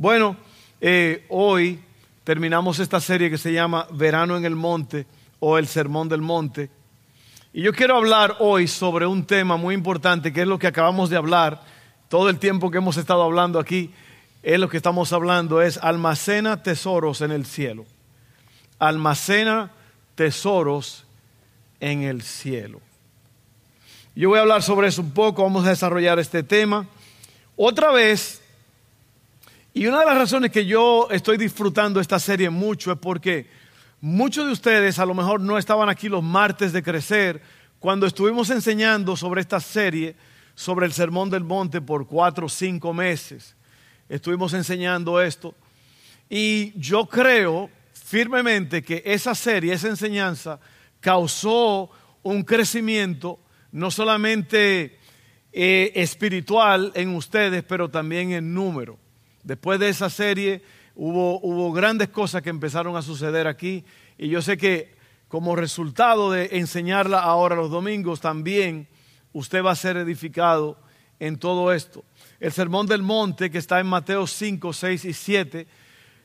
Bueno, eh, hoy terminamos esta serie que se llama Verano en el Monte o el Sermón del Monte. Y yo quiero hablar hoy sobre un tema muy importante que es lo que acabamos de hablar. Todo el tiempo que hemos estado hablando aquí es lo que estamos hablando, es almacena tesoros en el cielo. Almacena tesoros en el cielo. Yo voy a hablar sobre eso un poco, vamos a desarrollar este tema. Otra vez, y una de las razones que yo estoy disfrutando esta serie mucho es porque muchos de ustedes a lo mejor no estaban aquí los martes de crecer cuando estuvimos enseñando sobre esta serie, sobre el Sermón del Monte por cuatro o cinco meses. Estuvimos enseñando esto. Y yo creo firmemente que esa serie, esa enseñanza, causó un crecimiento no solamente eh, espiritual en ustedes, pero también en número. Después de esa serie hubo, hubo grandes cosas que empezaron a suceder aquí y yo sé que como resultado de enseñarla ahora los domingos también usted va a ser edificado en todo esto. El sermón del monte que está en Mateo 5, 6 y 7,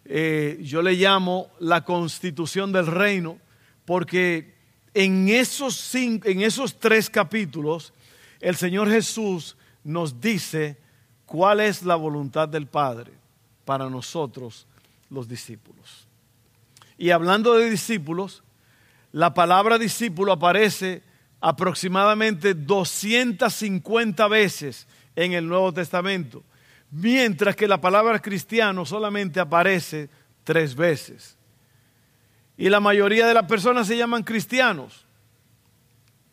eh, yo le llamo la constitución del reino porque en esos, en esos tres capítulos el Señor Jesús nos dice cuál es la voluntad del Padre para nosotros los discípulos. Y hablando de discípulos, la palabra discípulo aparece aproximadamente 250 veces en el Nuevo Testamento, mientras que la palabra cristiano solamente aparece tres veces. Y la mayoría de las personas se llaman cristianos,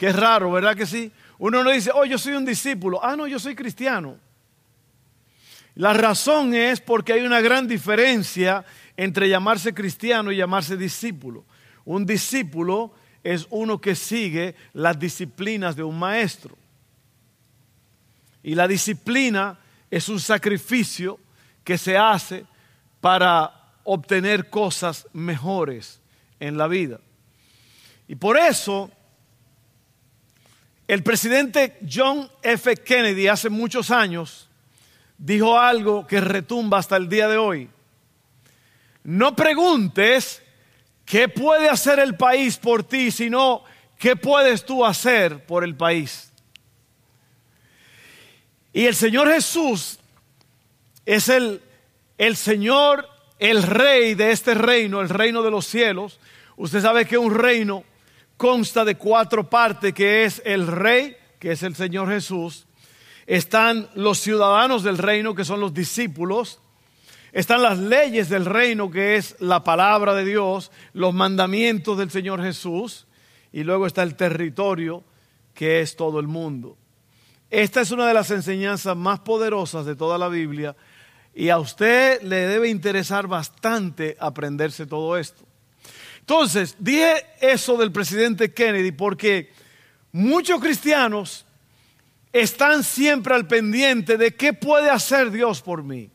es raro, ¿verdad que sí? Uno no dice, oh, yo soy un discípulo, ah, no, yo soy cristiano. La razón es porque hay una gran diferencia entre llamarse cristiano y llamarse discípulo. Un discípulo es uno que sigue las disciplinas de un maestro. Y la disciplina es un sacrificio que se hace para obtener cosas mejores en la vida. Y por eso el presidente John F. Kennedy hace muchos años dijo algo que retumba hasta el día de hoy. No preguntes qué puede hacer el país por ti, sino qué puedes tú hacer por el país. Y el Señor Jesús es el, el Señor, el rey de este reino, el reino de los cielos. Usted sabe que un reino consta de cuatro partes, que es el rey, que es el Señor Jesús, están los ciudadanos del reino, que son los discípulos, están las leyes del reino, que es la palabra de Dios, los mandamientos del Señor Jesús, y luego está el territorio, que es todo el mundo. Esta es una de las enseñanzas más poderosas de toda la Biblia, y a usted le debe interesar bastante aprenderse todo esto. Entonces, dije eso del presidente Kennedy porque muchos cristianos están siempre al pendiente de qué puede hacer Dios por mí.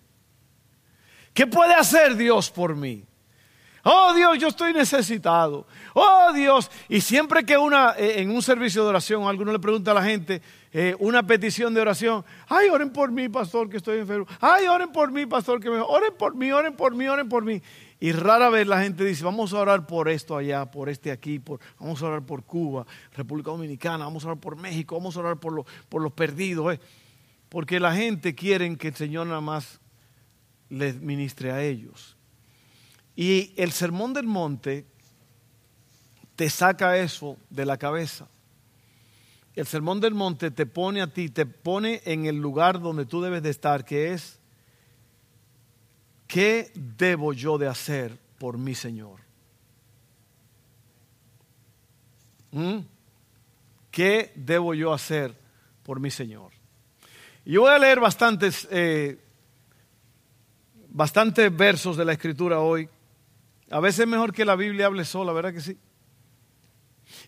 ¿Qué puede hacer Dios por mí? Oh Dios, yo estoy necesitado. Oh Dios. Y siempre que una, eh, en un servicio de oración, alguno le pregunta a la gente eh, una petición de oración, ay, oren por mí, pastor, que estoy enfermo. Ay, oren por mí, pastor, que me... Oren por mí, oren por mí, oren por mí. Y rara vez la gente dice, vamos a orar por esto allá, por este aquí, por, vamos a orar por Cuba, República Dominicana, vamos a orar por México, vamos a orar por, por los perdidos. Eh". Porque la gente quiere que el Señor nada más les ministre a ellos. Y el sermón del monte te saca eso de la cabeza. El sermón del monte te pone a ti, te pone en el lugar donde tú debes de estar, que es ¿qué debo yo de hacer por mi Señor? ¿Mm? ¿Qué debo yo hacer por mi Señor? yo voy a leer bastantes, eh, bastantes versos de la Escritura hoy. A veces es mejor que la Biblia hable sola, ¿verdad que sí?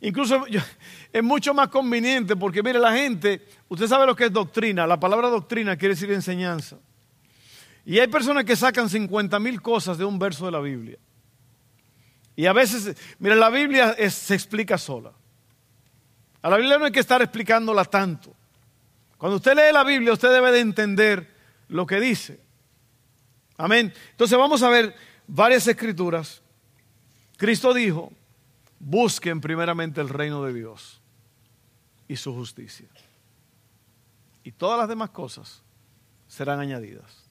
Incluso es mucho más conveniente porque, mire, la gente, usted sabe lo que es doctrina. La palabra doctrina quiere decir enseñanza. Y hay personas que sacan 50 mil cosas de un verso de la Biblia. Y a veces, mira, la Biblia se explica sola. A la Biblia no hay que estar explicándola tanto. Cuando usted lee la Biblia, usted debe de entender lo que dice. Amén. Entonces vamos a ver varias escrituras. Cristo dijo, busquen primeramente el reino de Dios y su justicia. Y todas las demás cosas serán añadidas.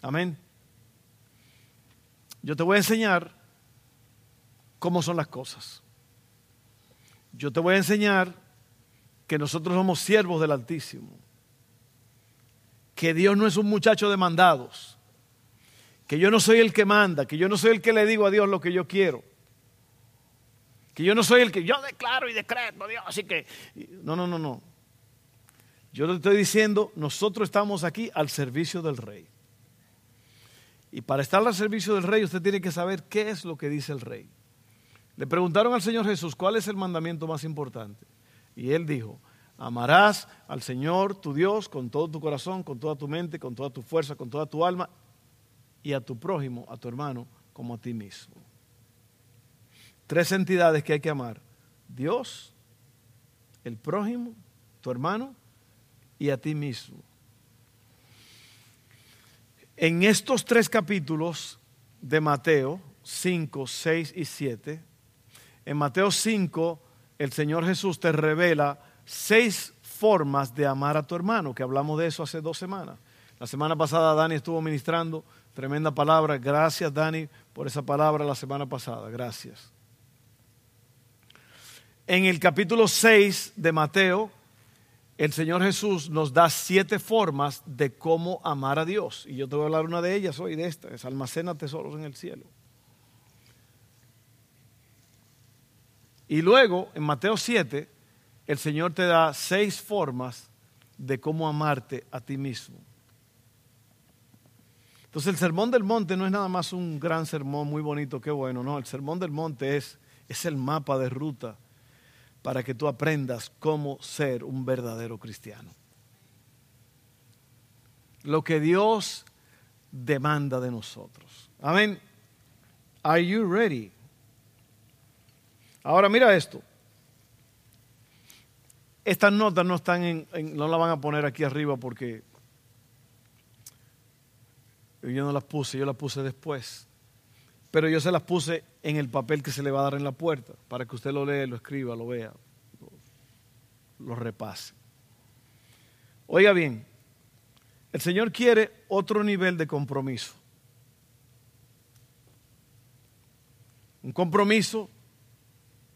Amén. Yo te voy a enseñar cómo son las cosas. Yo te voy a enseñar que nosotros somos siervos del Altísimo. Que Dios no es un muchacho de mandados. Que yo no soy el que manda. Que yo no soy el que le digo a Dios lo que yo quiero. Que yo no soy el que yo declaro y decreto, Dios. Así que, no, no, no, no. Yo te estoy diciendo, nosotros estamos aquí al servicio del rey. Y para estar al servicio del rey usted tiene que saber qué es lo que dice el rey. Le preguntaron al Señor Jesús, ¿cuál es el mandamiento más importante? Y él dijo, amarás al Señor tu Dios con todo tu corazón, con toda tu mente, con toda tu fuerza, con toda tu alma, y a tu prójimo, a tu hermano, como a ti mismo. Tres entidades que hay que amar. Dios, el prójimo, tu hermano y a ti mismo. En estos tres capítulos de Mateo, 5, 6 y 7, en Mateo 5, el Señor Jesús te revela seis formas de amar a tu hermano, que hablamos de eso hace dos semanas. La semana pasada Dani estuvo ministrando, tremenda palabra. Gracias Dani por esa palabra la semana pasada, gracias. En el capítulo 6 de Mateo, el Señor Jesús nos da siete formas de cómo amar a Dios. Y yo te voy a hablar una de ellas hoy, de esta, es almacena tesoros en el cielo. Y luego, en Mateo 7, el Señor te da seis formas de cómo amarte a ti mismo. Entonces el sermón del monte no es nada más un gran sermón muy bonito, qué bueno, no, el sermón del monte es, es el mapa de ruta para que tú aprendas cómo ser un verdadero cristiano. Lo que Dios demanda de nosotros. Amén. Are you ready? Ahora mira esto. Estas notas no están en, no las van a poner aquí arriba porque yo no las puse, yo las puse después. Pero yo se las puse en el papel que se le va a dar en la puerta para que usted lo lea, lo escriba, lo vea, lo repase. Oiga bien, el Señor quiere otro nivel de compromiso. Un compromiso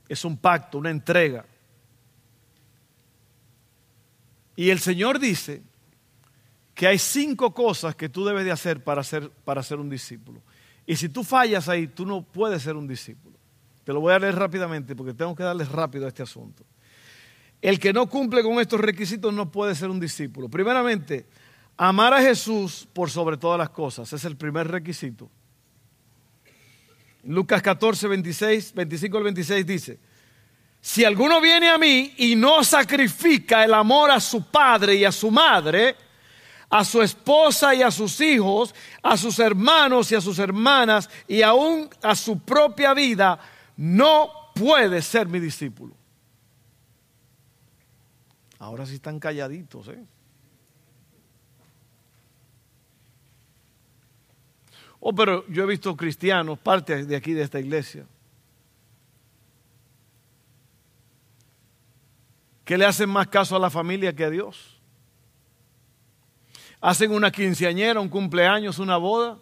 es un pacto, una entrega. Y el Señor dice que hay cinco cosas que tú debes de hacer para ser, para ser un discípulo. Y si tú fallas ahí, tú no puedes ser un discípulo. Te lo voy a leer rápidamente porque tengo que darles rápido a este asunto. El que no cumple con estos requisitos no puede ser un discípulo. Primeramente, amar a Jesús por sobre todas las cosas. Es el primer requisito. Lucas 14, 26, 25 al 26 dice, si alguno viene a mí y no sacrifica el amor a su padre y a su madre, a su esposa y a sus hijos, a sus hermanos y a sus hermanas y aún a su propia vida, no puede ser mi discípulo. Ahora sí están calladitos, ¿eh? Oh, pero yo he visto cristianos, parte de aquí de esta iglesia, que le hacen más caso a la familia que a Dios. Hacen una quinceañera, un cumpleaños, una boda.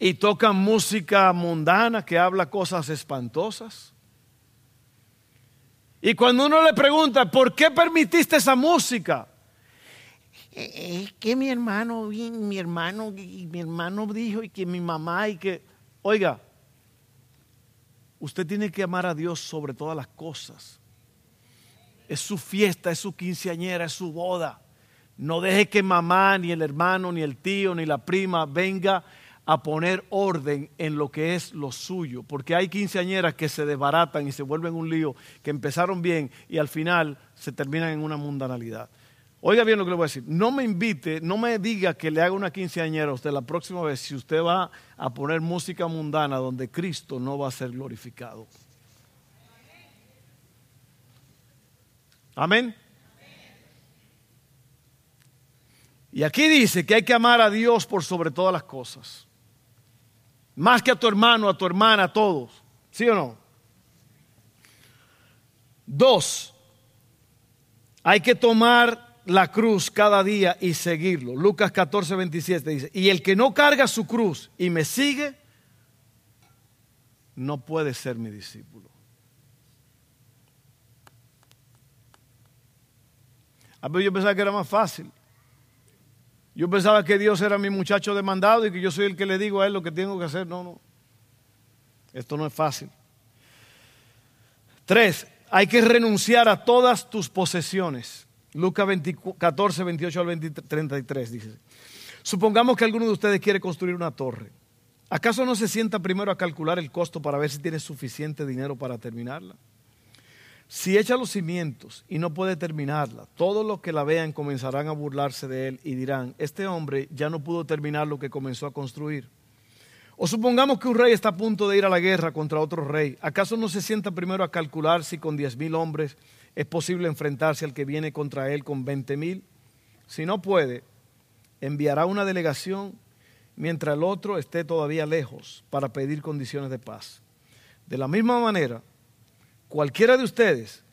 Y tocan música mundana que habla cosas espantosas. Y cuando uno le pregunta, ¿por qué permitiste esa música? Es que mi hermano, mi hermano, mi hermano dijo y que mi mamá y que, oiga, usted tiene que amar a Dios sobre todas las cosas. Es su fiesta, es su quinceañera, es su boda. No deje que mamá, ni el hermano, ni el tío, ni la prima venga a poner orden en lo que es lo suyo, porque hay quinceañeras que se desbaratan y se vuelven un lío, que empezaron bien y al final se terminan en una mundanalidad. Oiga bien lo que le voy a decir. No me invite, no me diga que le haga una quinceañera a usted la próxima vez si usted va a poner música mundana donde Cristo no va a ser glorificado. Amén. Y aquí dice que hay que amar a Dios por sobre todas las cosas. Más que a tu hermano, a tu hermana, a todos. ¿Sí o no? Dos, hay que tomar la cruz cada día y seguirlo. Lucas 14, 27 dice, y el que no carga su cruz y me sigue, no puede ser mi discípulo. A ver, yo pensaba que era más fácil. Yo pensaba que Dios era mi muchacho demandado y que yo soy el que le digo a él lo que tengo que hacer. No, no. Esto no es fácil. Tres, hay que renunciar a todas tus posesiones. Lucas 14, 28 al 33 dice. Supongamos que alguno de ustedes quiere construir una torre. ¿Acaso no se sienta primero a calcular el costo para ver si tiene suficiente dinero para terminarla? Si echa los cimientos y no puede terminarla, todos los que la vean comenzarán a burlarse de él y dirán, este hombre ya no pudo terminar lo que comenzó a construir. O supongamos que un rey está a punto de ir a la guerra contra otro rey. ¿Acaso no se sienta primero a calcular si con diez mil hombres es posible enfrentarse al que viene contra él con veinte mil? Si no puede, enviará una delegación mientras el otro esté todavía lejos para pedir condiciones de paz. De la misma manera, cualquiera de ustedes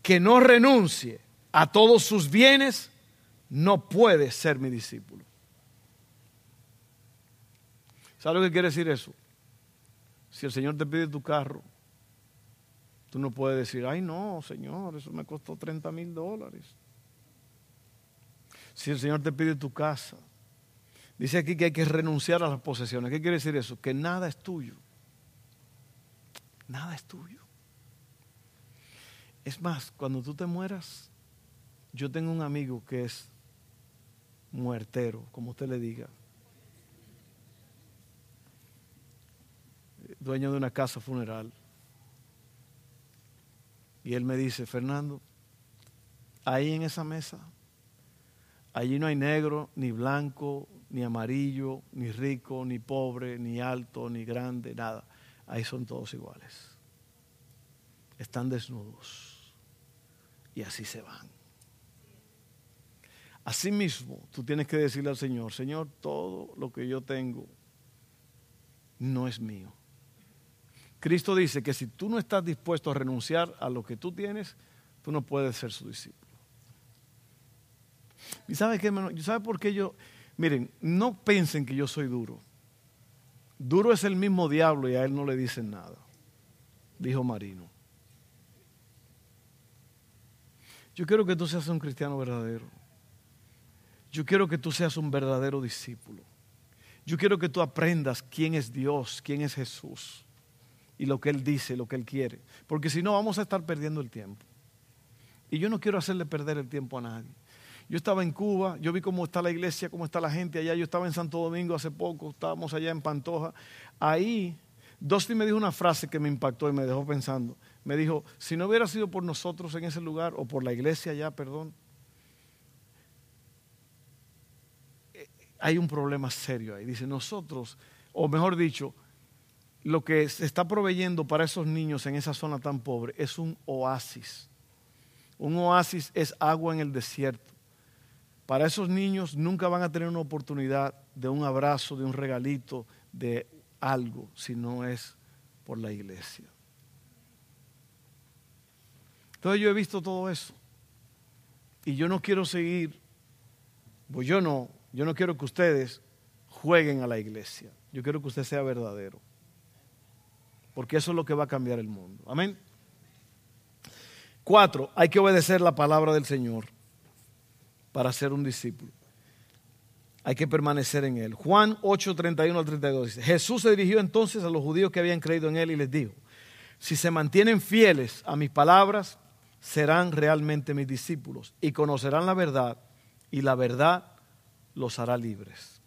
que no renuncie a todos sus bienes, no puede ser mi discípulo. ¿Sabe lo que quiere decir eso? Si el Señor te pide tu carro, tú no puedes decir, ay no, Señor, eso me costó 30 mil dólares. Si el Señor te pide tu casa, Dice aquí que hay que renunciar a las posesiones. ¿Qué quiere decir eso? Que nada es tuyo. Nada es tuyo. Es más, cuando tú te mueras, yo tengo un amigo que es muertero, como usted le diga. Dueño de una casa funeral. Y él me dice, Fernando, ahí en esa mesa, allí no hay negro, ni blanco, ni amarillo, ni rico, ni pobre, ni alto, ni grande, nada. Ahí son todos iguales. Están desnudos. Y así se van. Asimismo, tú tienes que decirle al Señor, Señor, todo lo que yo tengo no es mío. Cristo dice que si tú no estás dispuesto a renunciar a lo que tú tienes, tú no puedes ser su discípulo. ¿Y sabes qué, hermano? ¿Sabe por qué yo, Miren, no piensen que yo soy duro. Duro es el mismo diablo y a él no le dicen nada, dijo Marino. Yo quiero que tú seas un cristiano verdadero. Yo quiero que tú seas un verdadero discípulo. Yo quiero que tú aprendas quién es Dios, quién es Jesús y lo que Él dice, lo que Él quiere. Porque si no, vamos a estar perdiendo el tiempo. Y yo no quiero hacerle perder el tiempo a nadie. Yo estaba en Cuba, yo vi cómo está la iglesia, cómo está la gente allá. Yo estaba en Santo Domingo hace poco, estábamos allá en Pantoja. Ahí, Dosti me dijo una frase que me impactó y me dejó pensando. Me dijo, si no hubiera sido por nosotros en ese lugar, o por la iglesia allá, perdón, eh, hay un problema serio ahí. Dice, nosotros, o mejor dicho, lo que se está proveyendo para esos niños en esa zona tan pobre es un oasis. Un oasis es agua en el desierto. Para esos niños nunca van a tener una oportunidad de un abrazo, de un regalito, de algo, si no es por la iglesia. Entonces yo he visto todo eso. Y yo no quiero seguir, pues yo no, yo no quiero que ustedes jueguen a la iglesia. Yo quiero que usted sea verdadero. Porque eso es lo que va a cambiar el mundo. Amén. Cuatro, hay que obedecer la palabra del Señor para ser un discípulo. Hay que permanecer en él. Juan 8, 31 al 32 dice, Jesús se dirigió entonces a los judíos que habían creído en él y les dijo, si se mantienen fieles a mis palabras, serán realmente mis discípulos y conocerán la verdad y la verdad los hará libres.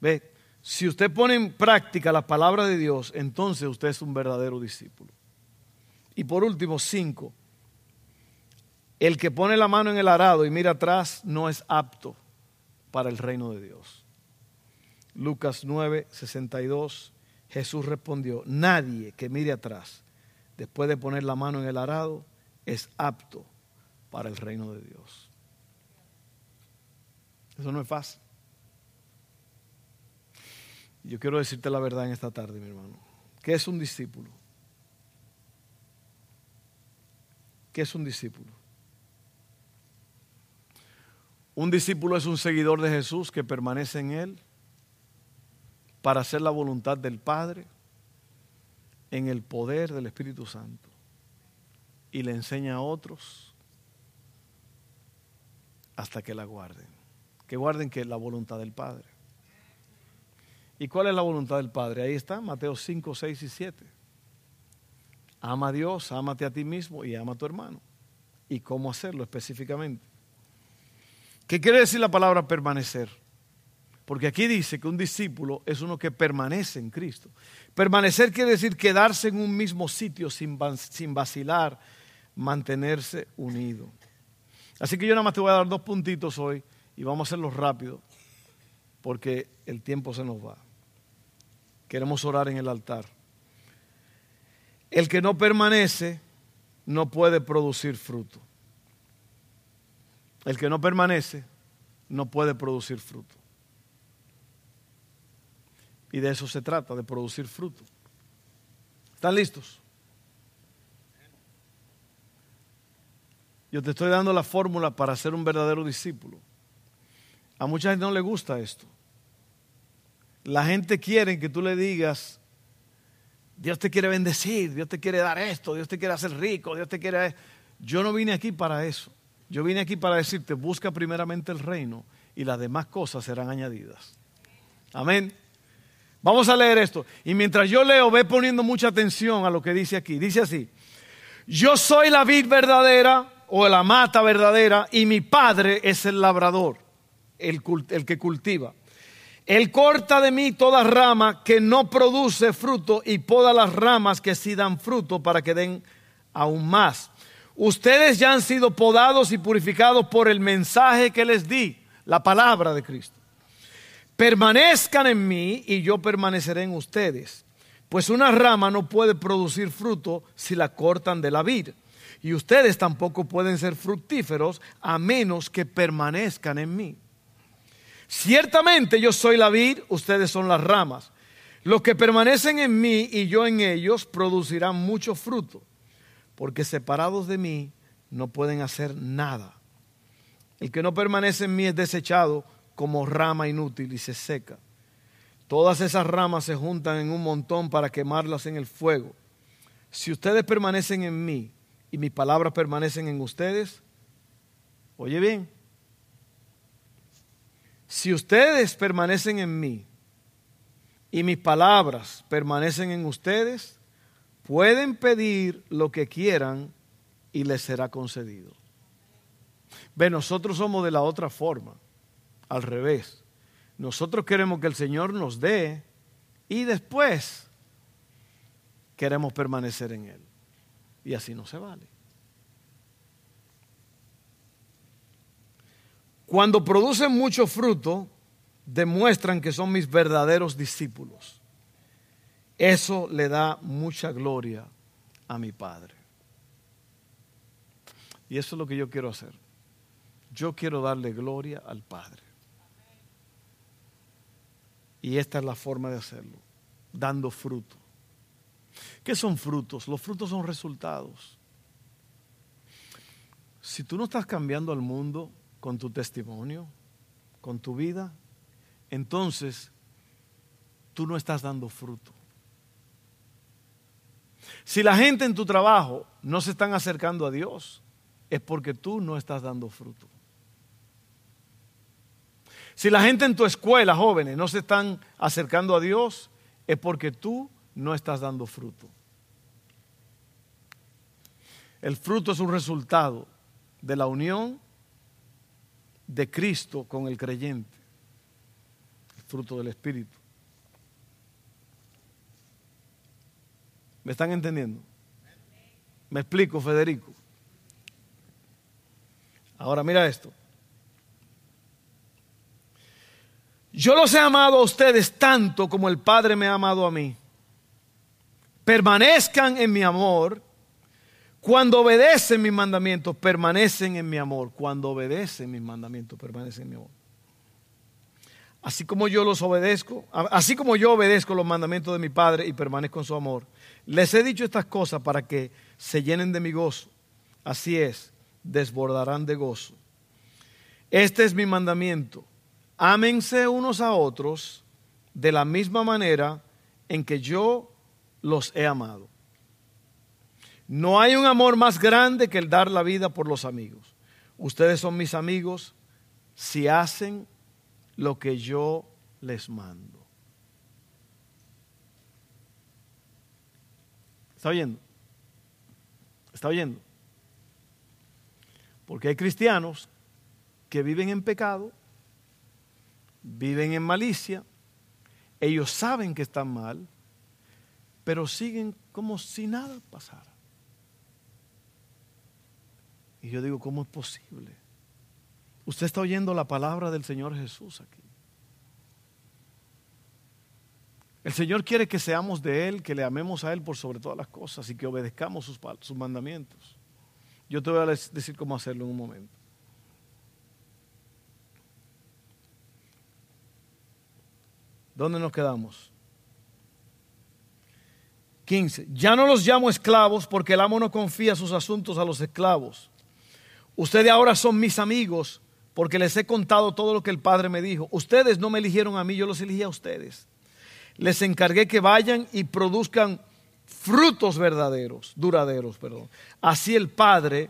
Ve, si usted pone en práctica la palabra de Dios, entonces usted es un verdadero discípulo. Y por último, cinco, el que pone la mano en el arado y mira atrás no es apto para el reino de Dios. Lucas 9, 62, Jesús respondió, nadie que mire atrás después de poner la mano en el arado es apto para el reino de Dios. Eso no es fácil. Yo quiero decirte la verdad en esta tarde, mi hermano. ¿Qué es un discípulo? ¿Qué es un discípulo? Un discípulo es un seguidor de Jesús que permanece en Él para hacer la voluntad del Padre en el poder del Espíritu Santo y le enseña a otros hasta que la guarden. Que guarden que la voluntad del Padre. ¿Y cuál es la voluntad del Padre? Ahí está, Mateo 5, 6 y 7. Ama a Dios, ámate a ti mismo y ama a tu hermano. ¿Y cómo hacerlo específicamente? ¿Qué quiere decir la palabra permanecer? Porque aquí dice que un discípulo es uno que permanece en Cristo. Permanecer quiere decir quedarse en un mismo sitio sin, vacilar, mantenerse unido. Así que yo nada más te voy a dar dos puntitos hoy y vamos a hacerlo rápido porque el tiempo se nos va. Queremos orar en el altar. El que no permanece no puede producir fruto. El que no permanece no puede producir fruto. Y de eso se trata, de producir fruto. ¿Están listos? Yo te estoy dando la fórmula para ser un verdadero discípulo. A mucha gente no le gusta esto. La gente quiere que tú le digas, Dios te quiere bendecir, Dios te quiere dar esto, Dios te quiere hacer rico, Dios te quiere... Yo no vine aquí para eso. Yo vine aquí para decirte, busca primeramente el reino y las demás cosas serán añadidas. Amén. Vamos a leer esto. Y mientras yo leo, ve poniendo mucha atención a lo que dice aquí. Dice así, yo soy la vid verdadera o la mata verdadera y mi padre es el labrador, el, el que cultiva. Él corta de mí toda rama que no produce fruto y poda las ramas que sí dan fruto para que den aún más. Ustedes ya han sido podados y purificados por el mensaje que les di, la palabra de Cristo. Permanezcan en mí y yo permaneceré en ustedes. Pues una rama no puede producir fruto si la cortan de la vid. Y ustedes tampoco pueden ser fructíferos a menos que permanezcan en mí. Ciertamente yo soy la vid, ustedes son las ramas. Los que permanecen en mí y yo en ellos producirán mucho fruto, porque separados de mí no pueden hacer nada. El que no permanece en mí es desechado como rama inútil y se seca. Todas esas ramas se juntan en un montón para quemarlas en el fuego. Si ustedes permanecen en mí y mis palabras permanecen en ustedes, oye bien, si ustedes permanecen en mí y mis palabras permanecen en ustedes, pueden pedir lo que quieran y les será concedido. Ve, nosotros somos de la otra forma al revés. Nosotros queremos que el Señor nos dé y después queremos permanecer en Él. Y así no se vale. Cuando producen mucho fruto, demuestran que son mis verdaderos discípulos. Eso le da mucha gloria a mi Padre. Y eso es lo que yo quiero hacer. Yo quiero darle gloria al Padre. Y esta es la forma de hacerlo, dando fruto. ¿Qué son frutos? Los frutos son resultados. Si tú no estás cambiando al mundo con tu testimonio, con tu vida, entonces tú no estás dando fruto. Si la gente en tu trabajo no se están acercando a Dios, es porque tú no estás dando fruto. Si la gente en tu escuela, jóvenes, no se están acercando a Dios, es porque tú no estás dando fruto. El fruto es un resultado de la unión de Cristo con el creyente. El fruto del Espíritu. ¿Me están entendiendo? ¿Me explico, Federico? Ahora mira esto. Yo los he amado a ustedes tanto como el Padre me ha amado a mí. Permanezcan en mi amor. Cuando obedecen mis mandamientos, permanecen en mi amor. Cuando obedecen mis mandamientos, permanecen en mi amor. así como yo los obedezco, así como yo obedezco los mandamientos de mi Padre y permanezco en su amor. Les he dicho estas cosas para que se llenen de mi gozo. Así es, desbordarán de gozo. Este es mi mandamiento. Ámense unos a otros de la misma manera en que yo los he amado. No hay un amor más grande que el dar la vida por los amigos. Ustedes son mis amigos si hacen lo que yo les mando. ¿Está oyendo? ¿Está oyendo? Porque hay cristianos que viven en pecado, viven en malicia, ellos saben que están mal, pero siguen como si nada pasara. Y yo digo, ¿cómo es posible? Usted está oyendo la palabra del Señor Jesús aquí. El Señor quiere que seamos de Él, que le amemos a Él por sobre todas las cosas y que obedezcamos sus, sus mandamientos. Yo te voy a decir cómo hacerlo en un momento. ¿Dónde nos quedamos? 15. Ya no los llamo esclavos porque el amo no confía sus asuntos a los esclavos. Ustedes ahora son mis amigos porque les he contado todo lo que el Padre me dijo. Ustedes no me eligieron a mí, yo los elegí a ustedes. Les encargué que vayan y produzcan frutos verdaderos, duraderos, perdón. Así el Padre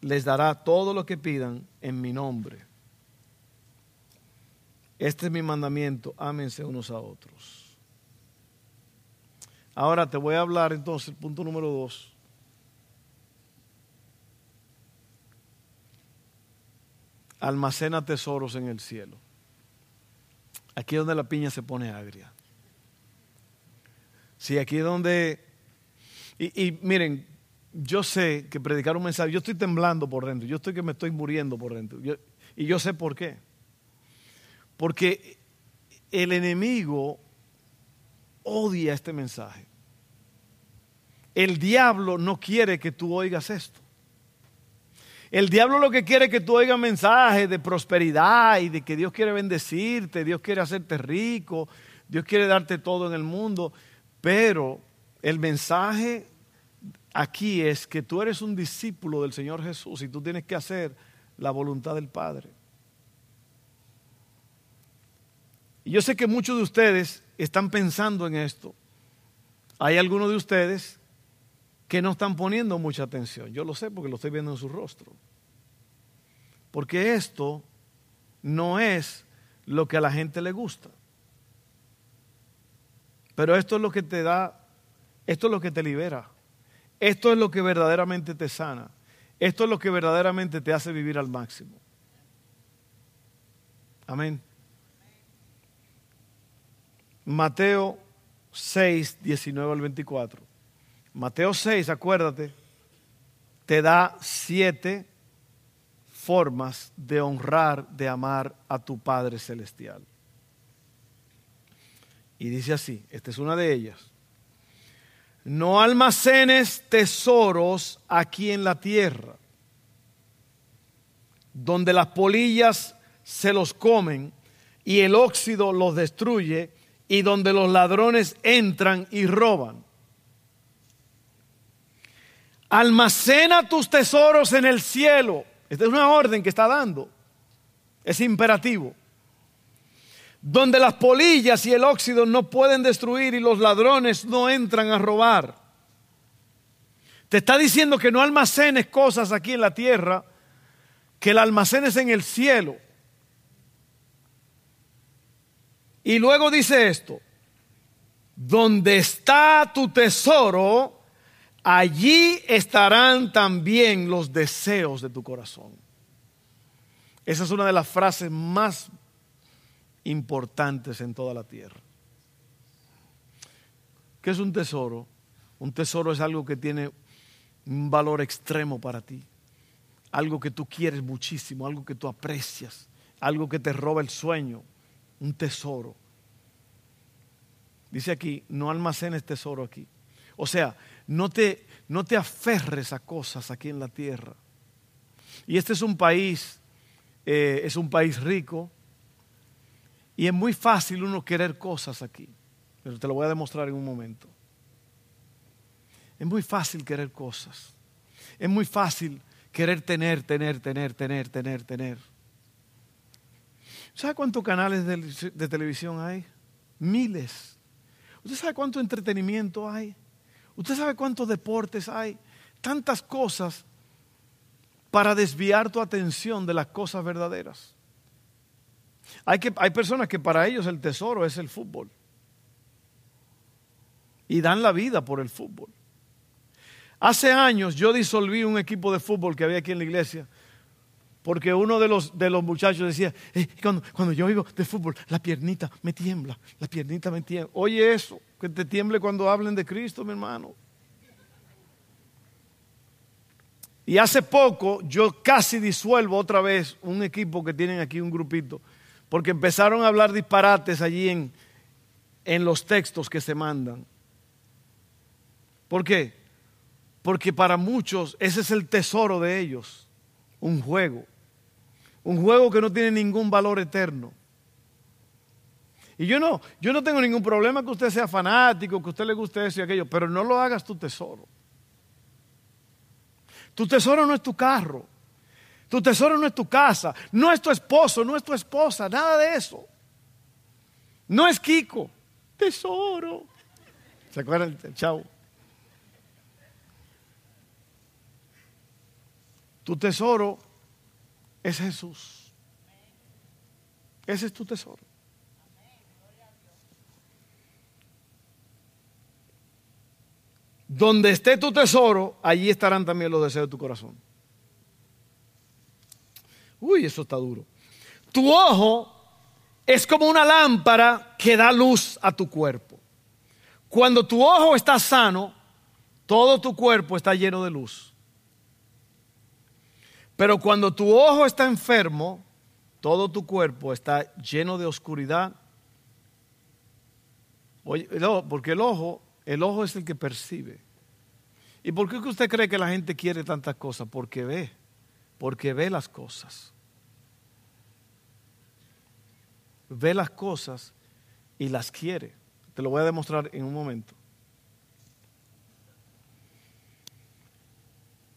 les dará todo lo que pidan en mi nombre. Este es mi mandamiento, ámense unos a otros. Ahora te voy a hablar entonces, punto número dos, almacena tesoros en el cielo. Aquí es donde la piña se pone agria. Sí, aquí es donde... Y, miren, yo sé que predicar un mensaje, yo estoy temblando por dentro, yo estoy que me estoy muriendo por dentro. y yo sé por qué. Porque el enemigo odia este mensaje. El diablo no quiere que tú oigas esto. El diablo lo que quiere es que tú oigas mensajes de prosperidad y de que Dios quiere bendecirte, Dios quiere hacerte rico, Dios quiere darte todo en el mundo. Pero el mensaje aquí es que tú eres un discípulo del Señor Jesús y tú tienes que hacer la voluntad del Padre. Y yo sé que muchos de ustedes están pensando en esto. Hay algunos de ustedes que no están poniendo mucha atención. Yo lo sé porque lo estoy viendo en su rostro. Porque esto no es lo que a la gente le gusta. Pero esto es lo que te da, esto es lo que te libera. Esto es lo que verdaderamente te sana. Esto es lo que verdaderamente te hace vivir al máximo. Amén. Mateo 6, 19 al 24. Mateo 6, acuérdate, te da siete formas de honrar, de amar a tu Padre Celestial. Y dice así, esta es una de ellas. No almacenes tesoros aquí en la tierra, donde las polillas se los comen y el óxido los destruye y donde los ladrones entran y roban Almacena tus tesoros en el cielo. Esta es una orden que está dando. Es imperativo. Donde las polillas y el óxido no pueden destruir y los ladrones no entran a robar. Te está diciendo que no almacenes cosas aquí en la tierra, que la almacenes en el cielo. Y luego dice esto, donde está tu tesoro, allí estarán también los deseos de tu corazón. Esa es una de las frases más importantes en toda la tierra. ¿Qué es un tesoro? Un tesoro es algo que tiene un valor extremo para ti, algo que tú quieres muchísimo, algo que tú aprecias, algo que te roba el sueño, un tesoro. Dice aquí, no almacenes tesoro aquí. O sea, no te, no te aferres a cosas aquí en la tierra. Y este es un país, eh, es un país rico. Y es muy fácil uno querer cosas aquí, pero te lo voy a demostrar en un momento. Es muy fácil querer cosas. Es muy fácil querer tener, tener, tener, tener, tener, tener. ¿Sabe cuántos canales de, de televisión hay? Miles. ¿Usted sabe cuánto entretenimiento hay? ¿Usted sabe cuántos deportes hay? Tantas cosas para desviar tu atención de las cosas verdaderas. Hay, que, hay personas que para ellos el tesoro es el fútbol. Y dan la vida por el fútbol. Hace años yo disolví un equipo de fútbol que había aquí en la iglesia. Porque uno de los, de los muchachos decía, eh, cuando, cuando, yo oigo de fútbol, la piernita me tiembla, la piernita me tiembla. Oye eso, que te tiemble cuando hablen de Cristo, mi hermano. Y hace poco yo casi disuelvo otra vez un equipo que tienen aquí, un grupito, porque empezaron a hablar disparates allí en, en los textos que se mandan. ¿Por qué? Porque para muchos ese es el tesoro de ellos, un juego. Un juego que no tiene ningún valor eterno. Y yo no, yo no tengo ningún problema que usted sea fanático, que usted le guste eso y aquello, pero no lo hagas tu tesoro. Tu tesoro no es tu carro. Tu tesoro no es tu casa. No es tu esposo, no es tu esposa. Nada de eso. No es Kiko. Tesoro. ¿Se acuerdan el chavo? Tu tesoro es Jesús. Ese es tu tesoro. Donde esté tu tesoro, allí estarán también los deseos de tu corazón. Uy, eso está duro. Tu ojo es como una lámpara que da luz a tu cuerpo. Cuando tu ojo está sano, todo tu cuerpo está lleno de luz. Pero cuando tu ojo está enfermo, todo tu cuerpo está lleno de oscuridad. Oye, porque el ojo el ojo es el que percibe. ¿Y por qué usted cree que la gente quiere tantas cosas? Porque ve, porque ve las cosas. Ve las cosas y las quiere. Te lo voy a demostrar en un momento.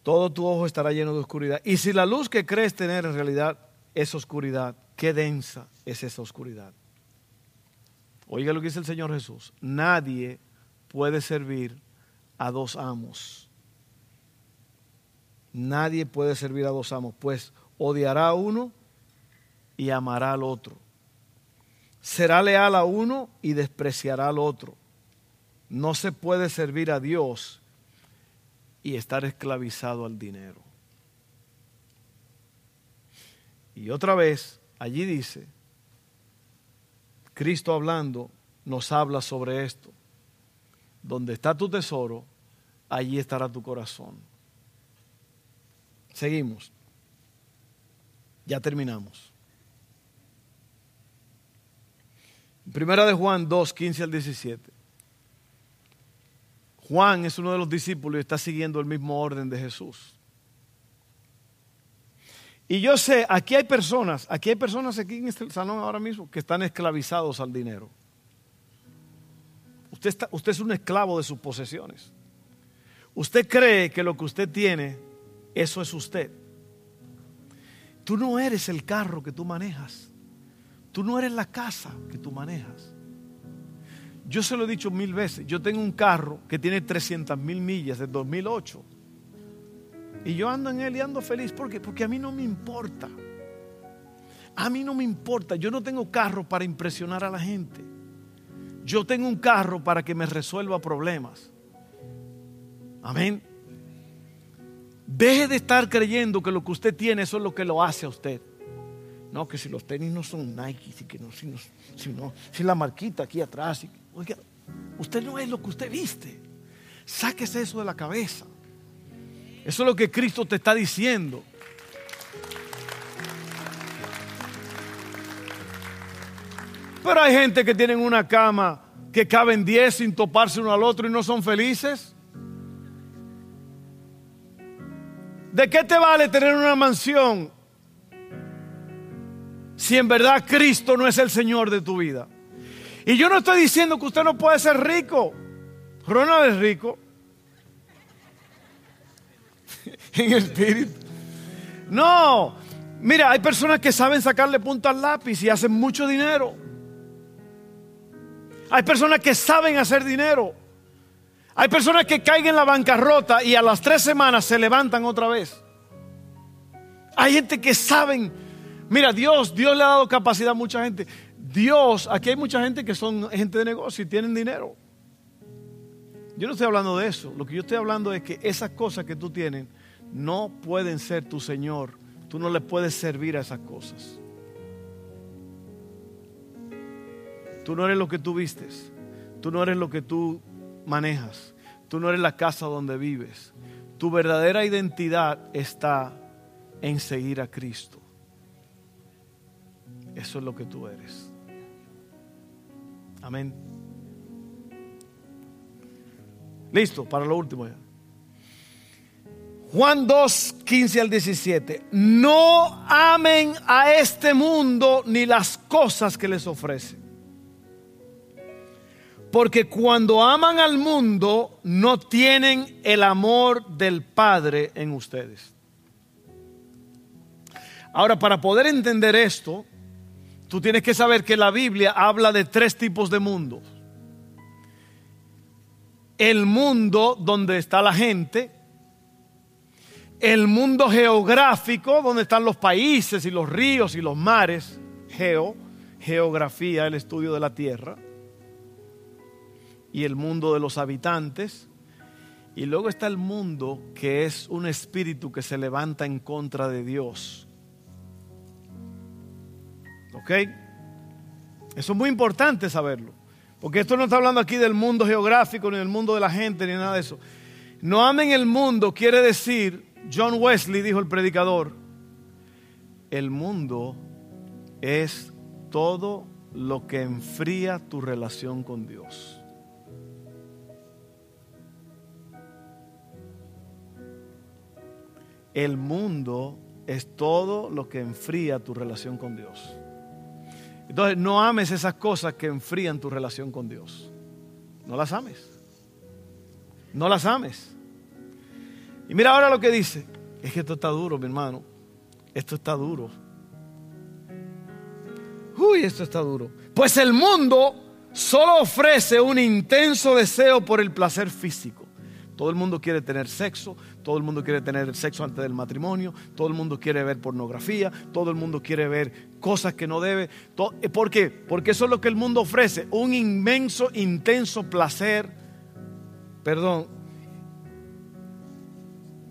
Todo tu ojo estará lleno de oscuridad. Y si la luz que crees tener en realidad es oscuridad, qué densa es esa oscuridad. Oiga lo que dice el Señor Jesús. Nadie puede servir a dos amos. Nadie puede servir a dos amos, pues odiará a uno y amará al otro. Será leal a uno y despreciará al otro. No se puede servir a Dios y estar esclavizado al dinero. Y otra vez, allí dice, Cristo hablando, nos habla sobre esto. Donde está tu tesoro, allí estará tu corazón. Seguimos. Ya terminamos. Primera de Juan 2, 15 al 17. Juan es uno de los discípulos y está siguiendo el mismo orden de Jesús. Y yo sé, aquí hay personas, aquí hay personas aquí en este salón ahora mismo que están esclavizados al dinero. Usted, es un esclavo de sus posesiones. Usted cree que lo que usted tiene, eso es usted. Tú no eres el carro que tú manejas. Tú no eres la casa que tú manejas. Yo se lo he dicho mil veces. Yo tengo un carro que tiene 300 mil millas de 2008. Y yo ando en él y ando feliz. ¿Por qué? Porque a mí no me importa. A mí no me importa. Yo no tengo carro para impresionar a la gente. Yo tengo un carro para que me resuelva problemas. Amén. Deje de estar creyendo que lo que usted tiene, eso es lo que lo hace a usted. No, que si los tenis no son Nike, si, que no, si, no, si, no, si la marquita aquí atrás. Usted no es lo que usted viste. Sáquese eso de la cabeza. Eso es lo que Cristo te está diciendo. Pero hay gente que tienen una cama que caben 10 sin toparse uno al otro y no son felices. ¿De qué te vale tener una mansión si en verdad Cristo no es el Señor de tu vida. Y yo no estoy diciendo que usted no puede ser rico. Ronald es rico. en espíritu. No, mira, hay personas que saben sacarle punta al lápiz y hacen mucho dinero. Hay personas que saben hacer dinero. Hay personas que caen en la bancarrota y a las tres semanas se levantan otra vez. Hay gente que saben. Mira, Dios, Dios le ha dado capacidad a mucha gente. Dios, aquí hay mucha gente que son gente de negocio y tienen dinero. Yo no estoy hablando de eso. Lo que yo estoy hablando es que esas cosas que tú tienes no pueden ser tu Señor. Tú no le puedes servir a esas cosas. Tú no eres lo que tú vistes. Tú no eres lo que tú manejas. Tú no eres la casa donde vives. Tu verdadera identidad está en seguir a Cristo. Eso es lo que tú eres. Amén. Listo, para lo último ya. Juan 2, 15 al 17. No amen a este mundo ni las cosas que les ofrece. Porque cuando aman al mundo, no tienen el amor del Padre en ustedes. Ahora, para poder entender esto, tú tienes que saber que la Biblia habla de tres tipos de mundos. El mundo donde está la gente, el mundo geográfico donde están los países y los ríos y los mares, geo, geografía, el estudio de la tierra y el mundo de los habitantes. Y luego está el mundo que es un espíritu que se levanta en contra de Dios. ¿Ok? Eso es muy importante saberlo. Porque esto no está hablando aquí del mundo geográfico, ni del mundo de la gente, ni nada de eso. No amen el mundo quiere decir, John Wesley dijo el predicador, el mundo es todo lo que enfría tu relación con Dios. El mundo es todo lo que enfría tu relación con Dios. Entonces, no ames esas cosas que enfrían tu relación con Dios. No las ames. No las ames. Y mira ahora lo que dice. Es que esto está duro, mi hermano. Esto está duro. Uy, esto está duro. Pues el mundo solo ofrece un intenso deseo por el placer físico. Todo el mundo quiere tener sexo, todo el mundo quiere tener sexo antes del matrimonio, todo el mundo quiere ver pornografía, todo el mundo quiere ver cosas que no debe. Eh, ¿Por qué? Porque eso es lo que el mundo ofrece, un inmenso, intenso placer, perdón,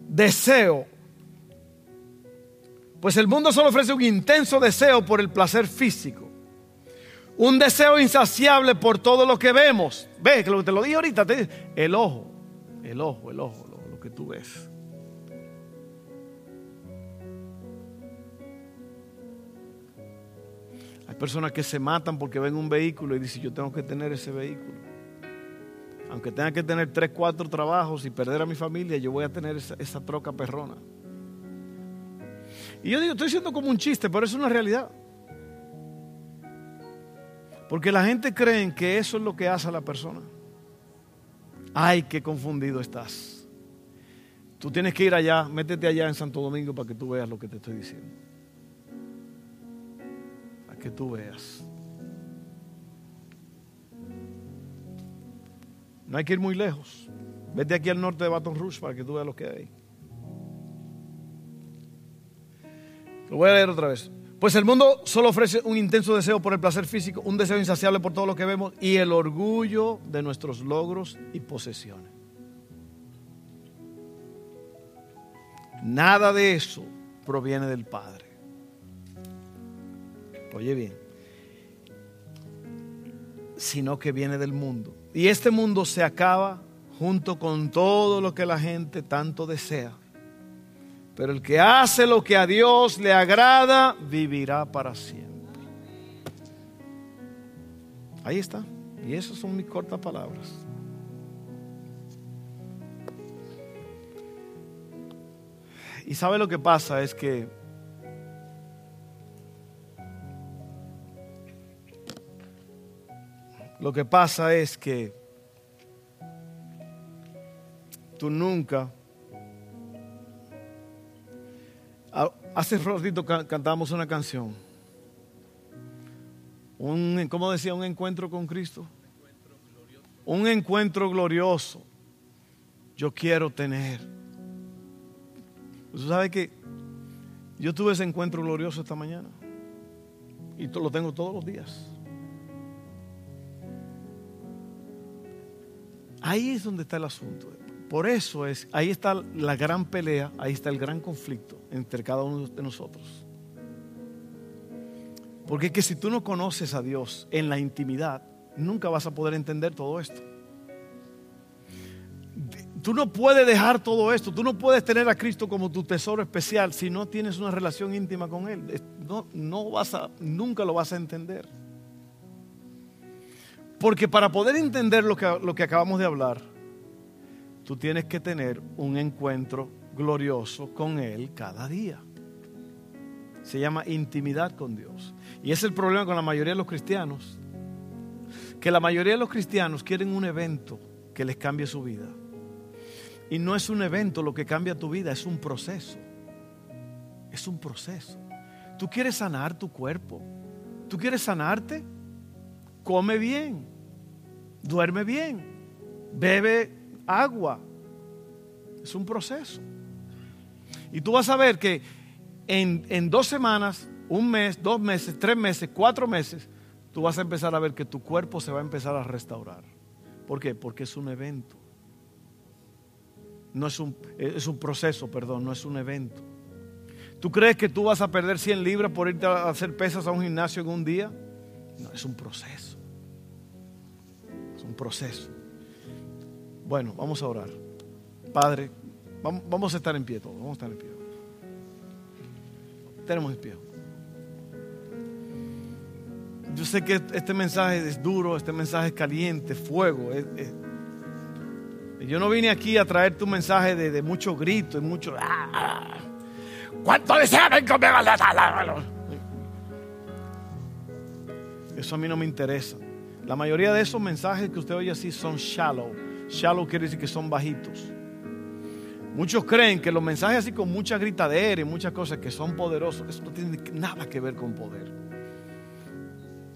deseo. Pues el mundo solo ofrece un intenso deseo por el placer físico. Un deseo insaciable por todo lo que vemos. Ve, que te lo dije ahorita, el ojo, el ojo, el ojo, lo, que tú ves. Hay personas que se matan porque ven un vehículo y dicen, yo tengo que tener ese vehículo. Aunque tenga que tener tres, cuatro trabajos y perder a mi familia, yo voy a tener esa, esa troca perrona. Y yo digo, estoy siendo como un chiste, pero es una realidad. Porque la gente cree que eso es lo que hace a la persona. Ay, qué confundido estás. Tú tienes que ir allá, métete allá en Santo Domingo para que tú veas lo que te estoy diciendo. Que tú veas. No hay que ir muy lejos. Vete aquí al norte de Baton Rouge para que tú veas lo que hay. Lo voy a leer otra vez. Pues el mundo solo ofrece un intenso deseo por el placer físico, un deseo insaciable por todo lo que vemos y el orgullo de nuestros logros y posesiones. Nada de eso proviene del Padre. Oye bien, sino que viene del mundo. Y este mundo se acaba junto con todo lo que la gente tanto desea. Pero el que hace lo que a Dios le agrada, vivirá para siempre. Ahí está. Y esas son mis cortas palabras. Y sabe lo que pasa es que Lo que pasa es que tú nunca... Hace ratito cantamos una canción. Un, ¿Cómo decía? Un encuentro con Cristo. Un encuentro glorioso. Yo quiero tener. ¿Tú sabes que yo tuve ese encuentro glorioso esta mañana? Y lo tengo todos los días. Ahí es donde está el asunto. Por eso es, ahí está la gran pelea, ahí está el gran conflicto entre cada uno de nosotros. Porque es que si tú no conoces a Dios en la intimidad, nunca vas a poder entender todo esto. Tú no puedes dejar todo esto, tú no puedes tener a Cristo como tu tesoro especial si no tienes una relación íntima con Él. No, no vas a, nunca lo vas a entender. Porque para poder entender lo que, lo que acabamos de hablar, tú tienes que tener un encuentro glorioso con Él cada día. Se llama intimidad con Dios. Y es el problema con la mayoría de los cristianos. Que la mayoría de los cristianos quieren un evento que les cambie su vida. Y no es un evento lo que cambia tu vida, es un proceso. Es un proceso. Tú quieres sanar tu cuerpo. Tú quieres sanarte. Come bien duerme bien, bebe agua. Es un proceso. Y tú vas a ver que en, dos semanas, un mes, dos meses, tres meses, cuatro meses, tú vas a empezar a ver que tu cuerpo se va a empezar a restaurar. ¿Por qué? Porque es un evento. No es un, es un proceso, perdón, no es un evento. ¿Tú crees que tú vas a perder 100 libras por irte a hacer pesas a un gimnasio en un día? No, es un proceso un proceso. Bueno, vamos a orar. Padre, vamos, a estar en pie todos, vamos a estar en pie. Tenemos en pie. Yo sé que este mensaje es duro, este mensaje es caliente, fuego. yo no vine aquí a traer tu mensaje de, de mucho grito y mucho. ¡Ah! ¿Cuánto desean conmigo? Eso a mí no me interesa. La mayoría de esos mensajes que usted oye así son shallow. Shallow quiere decir que son bajitos. Muchos creen que los mensajes así con mucha gritadera y muchas cosas que son poderosos, eso no tiene nada que ver con poder.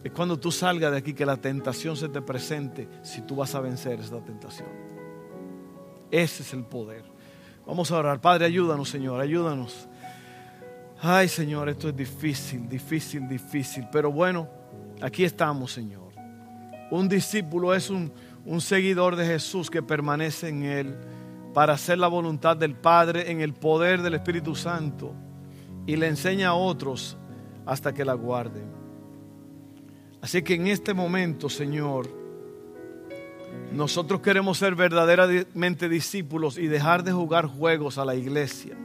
Es cuando tú salgas de aquí que la tentación se te presente si tú vas a vencer esta tentación. Ese es el poder. Vamos a orar. Padre, ayúdanos, Señor, ayúdanos. Ay, Señor, esto es difícil, difícil, difícil. Pero bueno, aquí estamos, Señor. Un discípulo es un, seguidor de Jesús que permanece en Él para hacer la voluntad del Padre en el poder del Espíritu Santo y le enseña a otros hasta que la guarden. Así que en este momento, Señor, nosotros queremos ser verdaderamente discípulos y dejar de jugar juegos a la iglesia.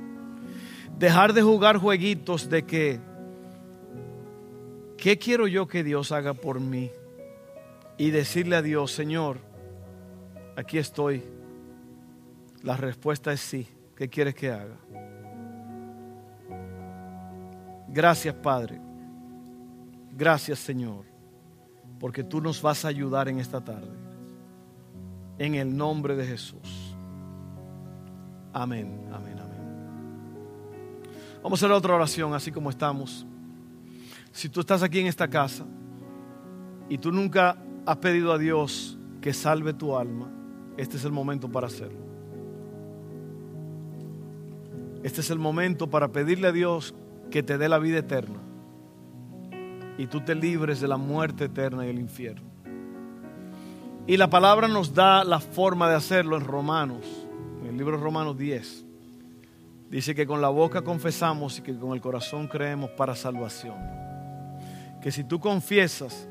Dejar de jugar jueguitos de que, ¿qué quiero yo que Dios haga por mí? Y decirle a Dios, Señor, aquí estoy. La respuesta es sí. ¿Qué quieres que haga? Gracias, Padre. Gracias, Señor, porque tú nos vas a ayudar en esta tarde. En el nombre de Jesús. Amén, amén, amén. Vamos a hacer otra oración, así como estamos. Si tú estás aquí en esta casa y tú nunca has pedido a Dios que salve tu alma, este es el momento para hacerlo. Este es el momento para pedirle a Dios que te dé la vida eterna y tú te libres de la muerte eterna y el infierno. Y la palabra nos da la forma de hacerlo en Romanos, en el libro de Romanos 10. Dice que con la boca confesamos y que con el corazón creemos para salvación. Que si tú confiesas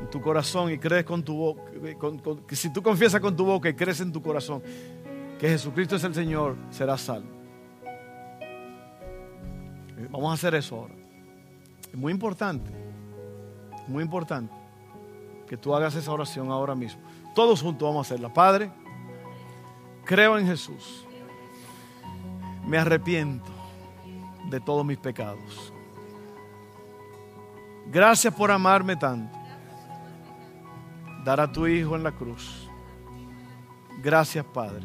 en tu corazón y crees con tu boca, que si tú confiesas con tu boca y crees en tu corazón que Jesucristo es el Señor, serás salvo. Vamos a hacer eso ahora. Es muy importante, muy importante que tú hagas esa oración ahora mismo. Todos juntos vamos a hacerla. Padre, creo en Jesús. Me arrepiento de todos mis pecados. Gracias por amarme tanto dar a tu Hijo en la cruz. Gracias, Padre.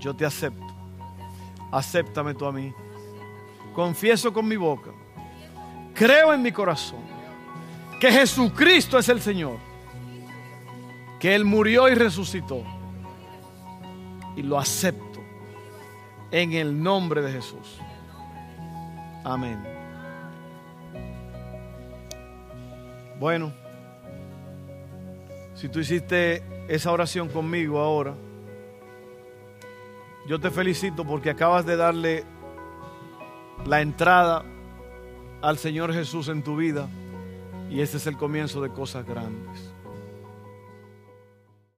Yo te acepto. Acéptame tú a mí. Confieso con mi boca. Creo en mi corazón que Jesucristo es el Señor. Que Él murió y resucitó. Y lo acepto en el nombre de Jesús. Amén. Bueno, si tú hiciste esa oración conmigo ahora, yo te felicito porque acabas de darle la entrada al Señor Jesús en tu vida y ese es el comienzo de cosas grandes.